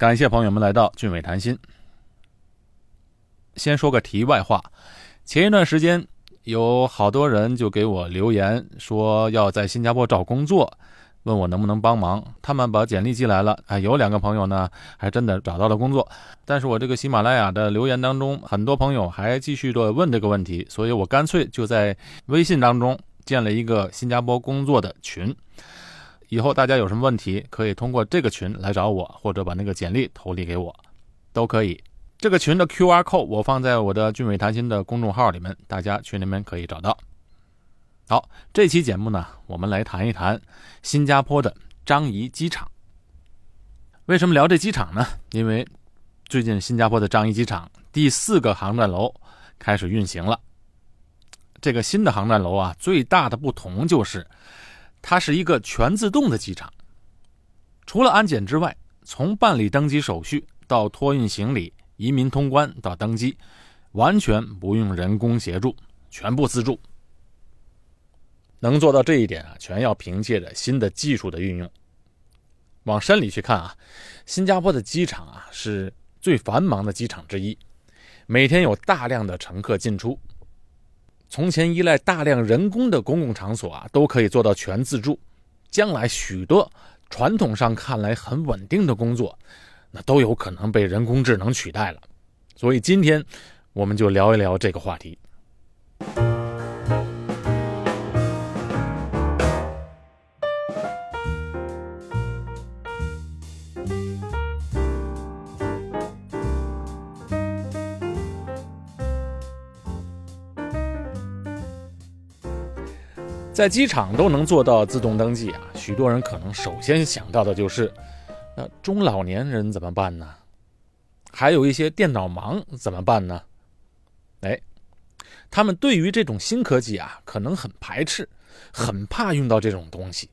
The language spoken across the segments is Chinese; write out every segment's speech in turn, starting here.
感谢朋友们来到俊伟谈心。先说个题外话，前一段时间有好多人就给我留言说要在新加坡找工作，问我能不能帮忙。他们把简历寄来了，啊，有两个朋友呢还真的找到了工作。但是我这个喜马拉雅的留言当中，很多朋友还继续的问这个问题，所以我干脆就在微信当中建了一个新加坡工作的群。以后大家有什么问题，可以通过这个群来找我，或者把那个简历投递给我，都可以。这个群的 Q R code 我放在我的俊伟谈心的公众号里面，大家群里面可以找到。好，这期节目呢，我们来谈一谈新加坡的樟宜机场。为什么聊这机场呢？因为最近新加坡的樟宜机场第四个航站楼开始运行了。这个新的航站楼啊，最大的不同就是。它是一个全自动的机场，除了安检之外，从办理登机手续到托运行李、移民通关到登机，完全不用人工协助，全部自助。能做到这一点啊，全要凭借着新的技术的运用。往深里去看啊，新加坡的机场啊是最繁忙的机场之一，每天有大量的乘客进出。从前依赖大量人工的公共场所啊，都可以做到全自助。将来许多传统上看来很稳定的工作，那都有可能被人工智能取代了。所以今天我们就聊一聊这个话题。在机场都能做到自动登记啊，许多人可能首先想到的就是，那中老年人怎么办呢？还有一些电脑盲怎么办呢？哎，他们对于这种新科技啊，可能很排斥，很怕用到这种东西。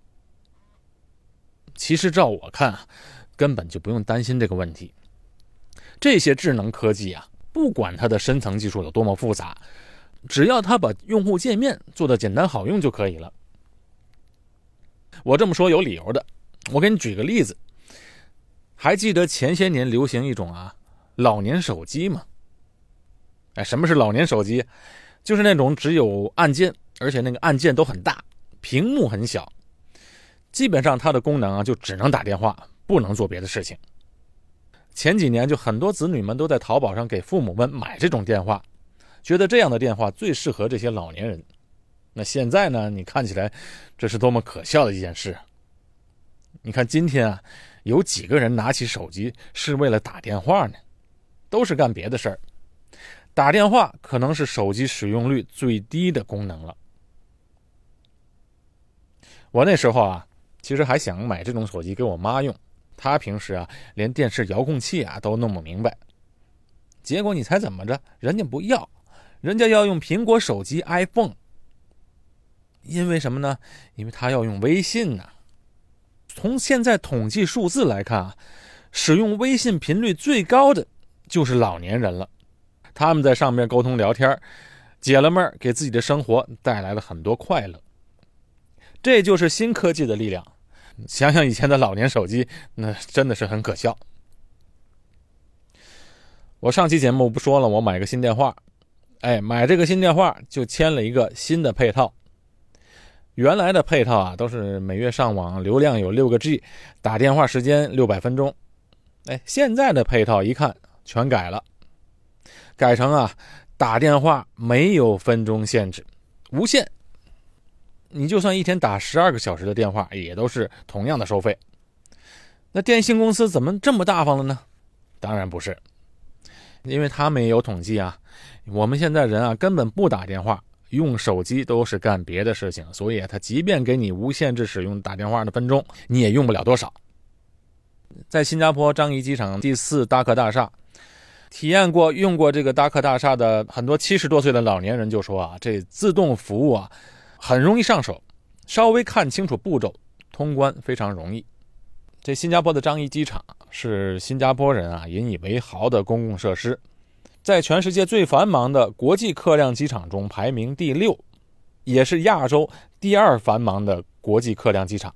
其实照我看，根本就不用担心这个问题。这些智能科技啊，不管它的深层技术有多么复杂。只要他把用户界面做的简单好用就可以了。我这么说有理由的，我给你举个例子。还记得前些年流行一种啊老年手机吗？哎，什么是老年手机？就是那种只有按键，而且那个按键都很大，屏幕很小，基本上它的功能啊就只能打电话，不能做别的事情。前几年就很多子女们都在淘宝上给父母们买这种电话。觉得这样的电话最适合这些老年人，那现在呢？你看起来这是多么可笑的一件事。你看今天啊，有几个人拿起手机是为了打电话呢？都是干别的事儿。打电话可能是手机使用率最低的功能了。我那时候啊，其实还想买这种手机给我妈用，她平时啊连电视遥控器啊都弄不明白。结果你猜怎么着？人家不要。人家要用苹果手机 iPhone，因为什么呢？因为他要用微信呢。从现在统计数字来看啊，使用微信频率最高的就是老年人了。他们在上面沟通聊天，解了闷给自己的生活带来了很多快乐。这就是新科技的力量。想想以前的老年手机，那真的是很可笑。我上期节目不说了，我买个新电话。哎，买这个新电话就签了一个新的配套。原来的配套啊，都是每月上网流量有六个 G，打电话时间六百分钟。哎，现在的配套一看全改了，改成啊，打电话没有分钟限制，无限。你就算一天打十二个小时的电话，也都是同样的收费。那电信公司怎么这么大方了呢？当然不是。因为他们也有统计啊，我们现在人啊根本不打电话，用手机都是干别的事情，所以他即便给你无限制使用打电话的分钟，你也用不了多少。在新加坡樟宜机场第四达克大厦，体验过用过这个达克大厦的很多七十多岁的老年人就说啊，这自动服务啊很容易上手，稍微看清楚步骤，通关非常容易。这新加坡的樟宜机场是新加坡人啊引以为豪的公共设施，在全世界最繁忙的国际客量机场中排名第六，也是亚洲第二繁忙的国际客量机场，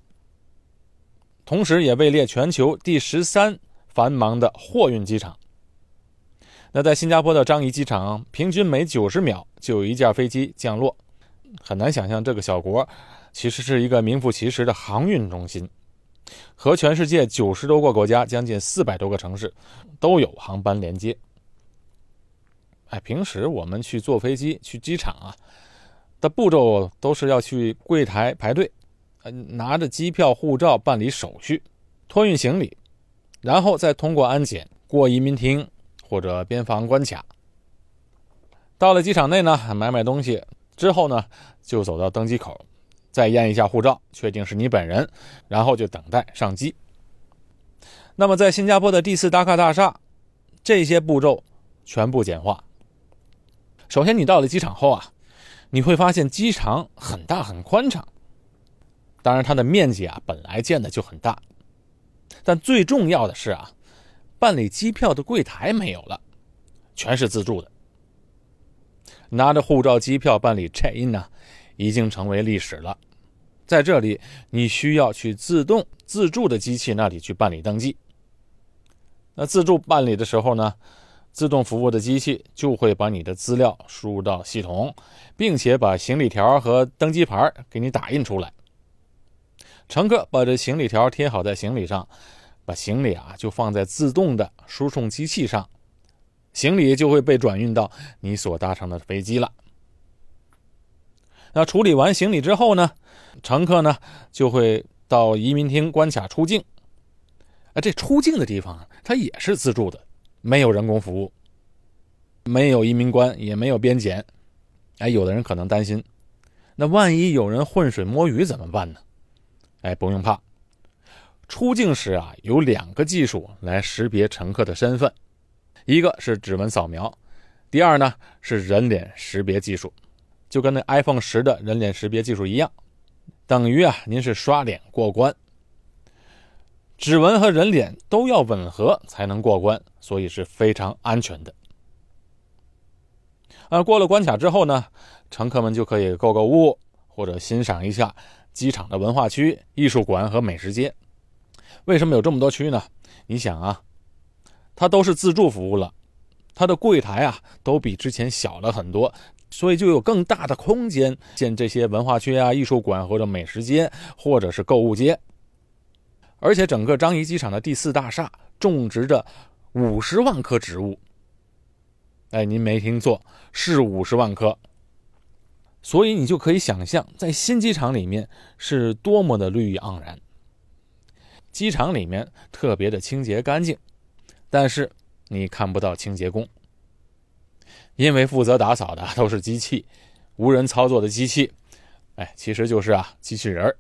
同时也位列全球第十三繁忙的货运机场。那在新加坡的樟宜机场，平均每九十秒就有一架飞机降落，很难想象这个小国其实是一个名副其实的航运中心，和全世界九十多个国家、将近四百多个城市都有航班连接。哎，平时我们去坐飞机去机场啊，的步骤都是要去柜台排队，拿着机票、护照办理手续，托运行李，然后再通过安检过移民厅。或者边防关卡，到了机场内呢，买买东西之后呢，就走到登机口，再验一下护照，确定是你本人，然后就等待上机。那么在新加坡的第四达卡大厦，这些步骤全部简化。首先，你到了机场后啊，你会发现机场很大很宽敞，当然它的面积啊本来建的就很大，但最重要的是啊。办理机票的柜台没有了，全是自助的。拿着护照、机票办理 check in 呢，已经成为历史了。在这里，你需要去自动自助的机器那里去办理登记。那自助办理的时候呢，自动服务的机器就会把你的资料输入到系统，并且把行李条和登机牌给你打印出来。乘客把这行李条贴好在行李上。把行李啊就放在自动的输送机器上，行李就会被转运到你所搭乘的飞机了。那处理完行李之后呢，乘客呢就会到移民厅关卡出境。啊，这出境的地方它也是自助的，没有人工服务，没有移民官，也没有边检。哎，有的人可能担心，那万一有人浑水摸鱼怎么办呢？哎，不用怕。出境时啊，有两个技术来识别乘客的身份，一个是指纹扫描，第二呢是人脸识别技术，就跟那 iPhone 十的人脸识别技术一样，等于啊您是刷脸过关。指纹和人脸都要吻合才能过关，所以是非常安全的。啊，过了关卡之后呢，乘客们就可以购购物或者欣赏一下机场的文化区、艺术馆和美食街。为什么有这么多区呢？你想啊，它都是自助服务了，它的柜台啊都比之前小了很多，所以就有更大的空间建这些文化区啊、艺术馆或者美食街或者是购物街。而且整个樟宜机场的第四大厦种植着五十万棵植物，哎，您没听错，是五十万棵。所以你就可以想象，在新机场里面是多么的绿意盎然。机场里面特别的清洁干净，但是你看不到清洁工，因为负责打扫的 都是机器，无人操作的机器，哎，其实就是啊机器人儿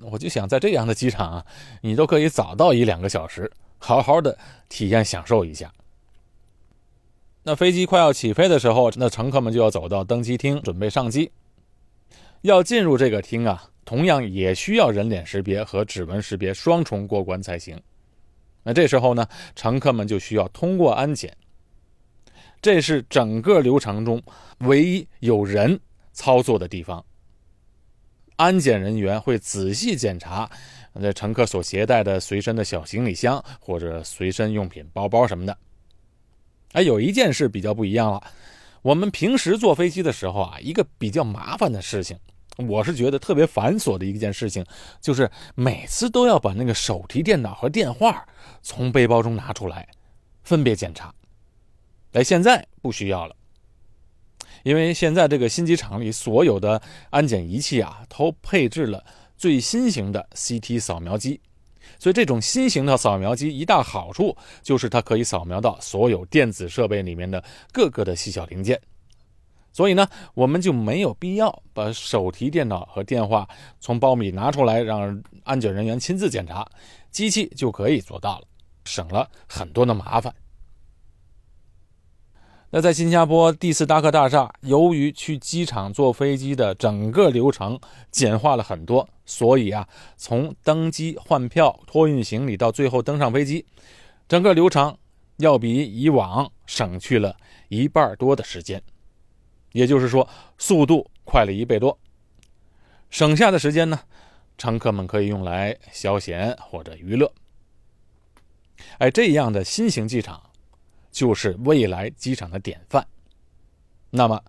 我就想在这样的机场啊，你都可以早到一两个小时，好好的体验享受一下。那飞机快要起飞的时候，那乘客们就要走到登机厅准备上机，要进入这个厅啊。同样也需要人脸识别和指纹识别双重过关才行。那这时候呢，乘客们就需要通过安检。这是整个流程中唯一有人操作的地方。安检人员会仔细检查那乘客所携带的随身的小行李箱或者随身用品包包什么的。哎，有一件事比较不一样了。我们平时坐飞机的时候啊，一个比较麻烦的事情。我是觉得特别繁琐的一件事情，就是每次都要把那个手提电脑和电话从背包中拿出来，分别检查。哎，现在不需要了，因为现在这个新机场里所有的安检仪器啊，都配置了最新型的 CT 扫描机，所以这种新型的扫描机一大好处就是它可以扫描到所有电子设备里面的各个的细小零件。所以呢，我们就没有必要把手提电脑和电话从包里拿出来，让安检人员亲自检查，机器就可以做到了，省了很多的麻烦。那在新加坡第四达克大厦，由于去机场坐飞机的整个流程简化了很多，所以啊，从登机、换票、托运行李到最后登上飞机，整个流程要比以往省去了一半多的时间。也就是说，速度快了一倍多。省下的时间呢，乘客们可以用来消闲或者娱乐。哎，这样的新型机场就是未来机场的典范。那么，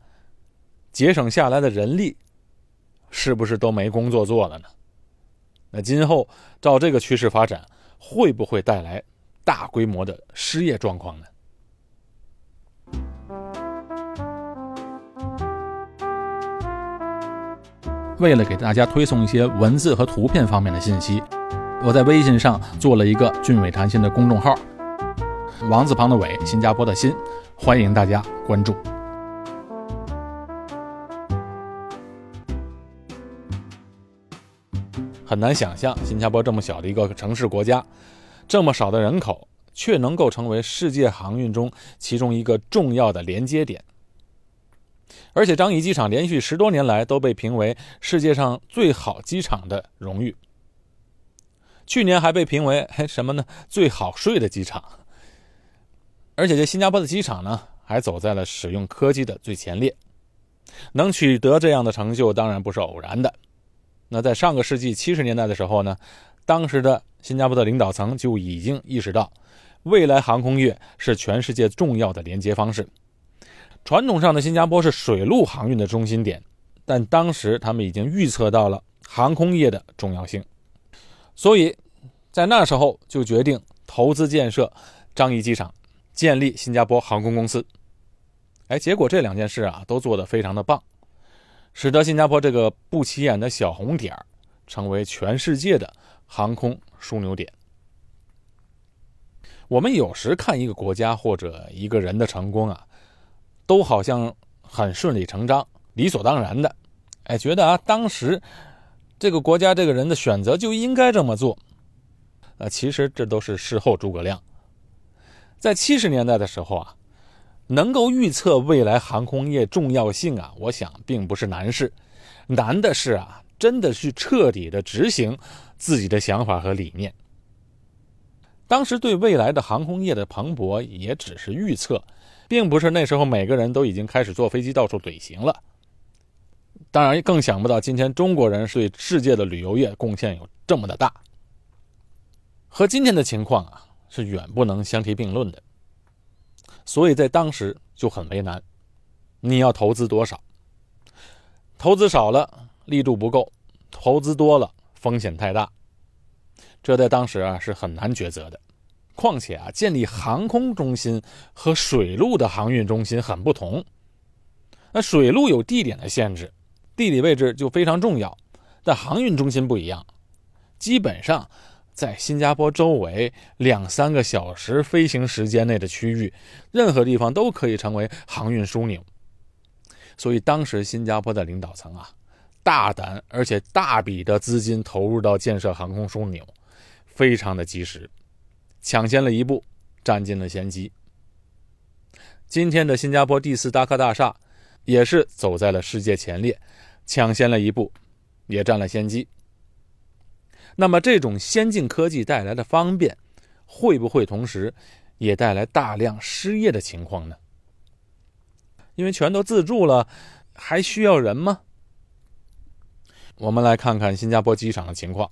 节省下来的人力，是不是都没工作做了呢？那今后照这个趋势发展，会不会带来大规模的失业状况呢？为了给大家推送一些文字和图片方面的信息，我在微信上做了一个“俊伟谈心”的公众号，王字旁的伟，新加坡的新，欢迎大家关注。很难想象，新加坡这么小的一个城市国家，这么少的人口，却能够成为世界航运中其中一个重要的连接点。而且，樟宜机场连续十多年来都被评为世界上最好机场的荣誉。去年还被评为什么呢？最好睡的机场。而且，这新加坡的机场呢，还走在了使用科技的最前列。能取得这样的成就，当然不是偶然的。那在上个世纪七十年代的时候呢，当时的新加坡的领导层就已经意识到，未来航空业是全世界重要的连接方式。传统上的新加坡是水陆航运的中心点，但当时他们已经预测到了航空业的重要性，所以在那时候就决定投资建设樟宜机场，建立新加坡航空公司。哎，结果这两件事啊都做得非常的棒。使得新加坡这个不起眼的小红点成为全世界的航空枢纽点。我们有时看一个国家或者一个人的成功啊，都好像很顺理成章、理所当然的，哎，觉得啊，当时这个国家这个人的选择就应该这么做。呃，其实这都是事后诸葛亮。在七十年代的时候啊。能够预测未来航空业重要性啊，我想并不是难事，难的是啊，真的去彻底的执行自己的想法和理念。当时对未来的航空业的蓬勃也只是预测，并不是那时候每个人都已经开始坐飞机到处旅行了。当然，更想不到今天中国人对世界的旅游业贡献有这么的大，和今天的情况啊是远不能相提并论的。所以在当时就很为难，你要投资多少？投资少了力度不够，投资多了风险太大，这在当时啊是很难抉择的。况且啊，建立航空中心和水路的航运中心很不同。那水路有地点的限制，地理位置就非常重要，但航运中心不一样，基本上。在新加坡周围两三个小时飞行时间内的区域，任何地方都可以成为航运枢纽。所以当时新加坡的领导层啊，大胆而且大笔的资金投入到建设航空枢纽，非常的及时，抢先了一步，占尽了先机。今天的新加坡第四大客大厦，也是走在了世界前列，抢先了一步，也占了先机。那么，这种先进科技带来的方便，会不会同时也带来大量失业的情况呢？因为全都自助了，还需要人吗？我们来看看新加坡机场的情况。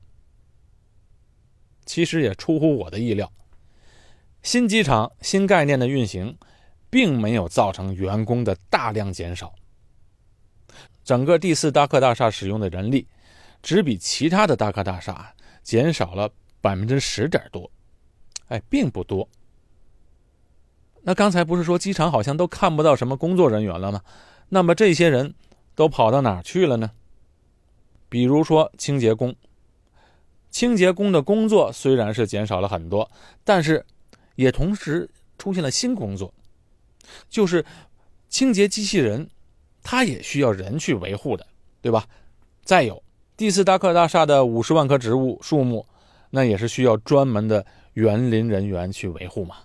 其实也出乎我的意料，新机场新概念的运行，并没有造成员工的大量减少。整个第四大客大厦使用的人力。只比其他的大客大厦减少了百分之十点多，哎，并不多。那刚才不是说机场好像都看不到什么工作人员了吗？那么这些人都跑到哪去了呢？比如说清洁工，清洁工的工作虽然是减少了很多，但是也同时出现了新工作，就是清洁机器人，它也需要人去维护的，对吧？再有。第四大克大厦的五十万棵植物树木，那也是需要专门的园林人员去维护嘛。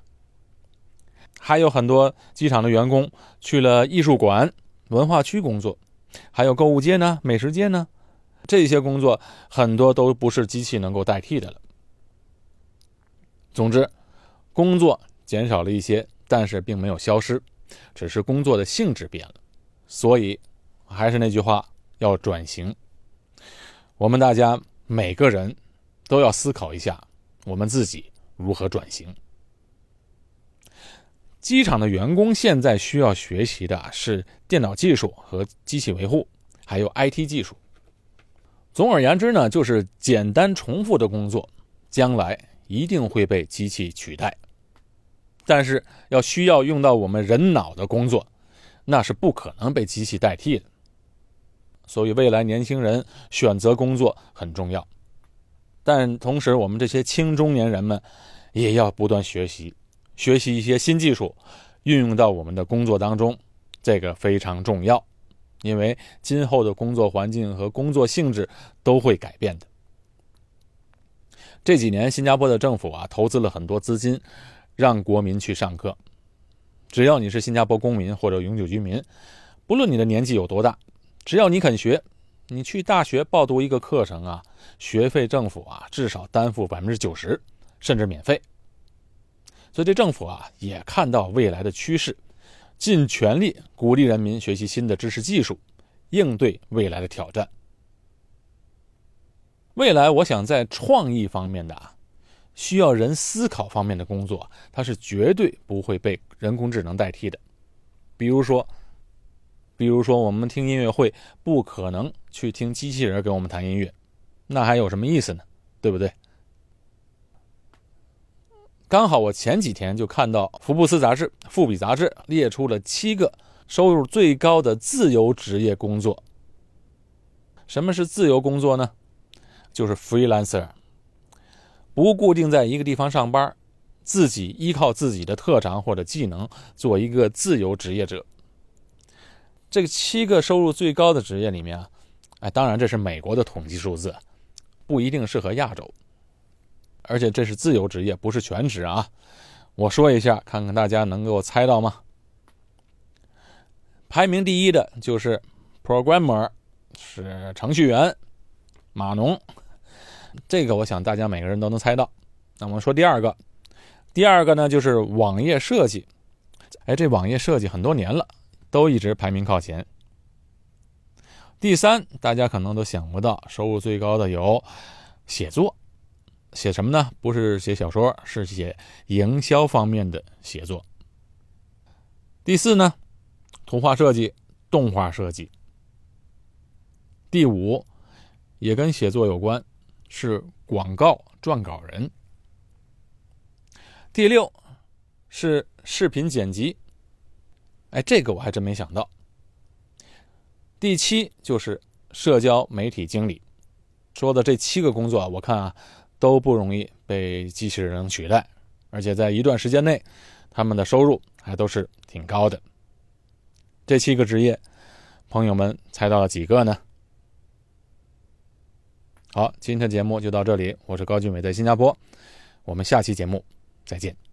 还有很多机场的员工去了艺术馆、文化区工作，还有购物街呢、美食街呢，这些工作很多都不是机器能够代替的了。总之，工作减少了一些，但是并没有消失，只是工作的性质变了。所以，还是那句话，要转型。我们大家每个人都要思考一下，我们自己如何转型。机场的员工现在需要学习的是电脑技术和机器维护，还有 IT 技术。总而言之呢，就是简单重复的工作，将来一定会被机器取代。但是要需要用到我们人脑的工作，那是不可能被机器代替的。所以未来年轻人选择工作很重要，但同时我们这些青中年人们也要不断学习，学习一些新技术，运用到我们的工作当中，这个非常重要。因为今后的工作环境和工作性质都会改变的。这几年，新加坡的政府啊，投资了很多资金，让国民去上课。只要你是新加坡公民或者永久居民，不论你的年纪有多大，只要你肯学，你去大学报读一个课程啊，学费政府啊至少担负百分之九十，甚至免费。所以，这政府啊也看到未来的趋势。尽全力鼓励人民学习新的知识技术，应对未来的挑战。未来，我想在创意方面的啊，需要人思考方面的工作，它是绝对不会被人工智能代替的。比如说，比如说我们听音乐会，不可能去听机器人给我们弹音乐，那还有什么意思呢？对不对？刚好我前几天就看到《福布斯》杂志、《富比》杂志列出了七个收入最高的自由职业工作。什么是自由工作呢？就是 freelancer，不固定在一个地方上班，自己依靠自己的特长或者技能做一个自由职业者。这个七个收入最高的职业里面啊，哎，当然这是美国的统计数字，不一定适合亚洲。而且这是自由职业，不是全职啊！我说一下，看看大家能够猜到吗？排名第一的就是 programmer，是程序员，码农。这个我想大家每个人都能猜到。那我们说第二个，第二个呢就是网页设计。哎，这网页设计很多年了，都一直排名靠前。第三，大家可能都想不到，收入最高的有写作。写什么呢？不是写小说，是写营销方面的写作。第四呢，图画设计、动画设计。第五，也跟写作有关，是广告撰稿人。第六，是视频剪辑。哎，这个我还真没想到。第七就是社交媒体经理。说的这七个工作啊，我看啊。都不容易被机器人取代，而且在一段时间内，他们的收入还都是挺高的。这七个职业，朋友们猜到了几个呢？好，今天的节目就到这里，我是高俊伟，在新加坡，我们下期节目再见。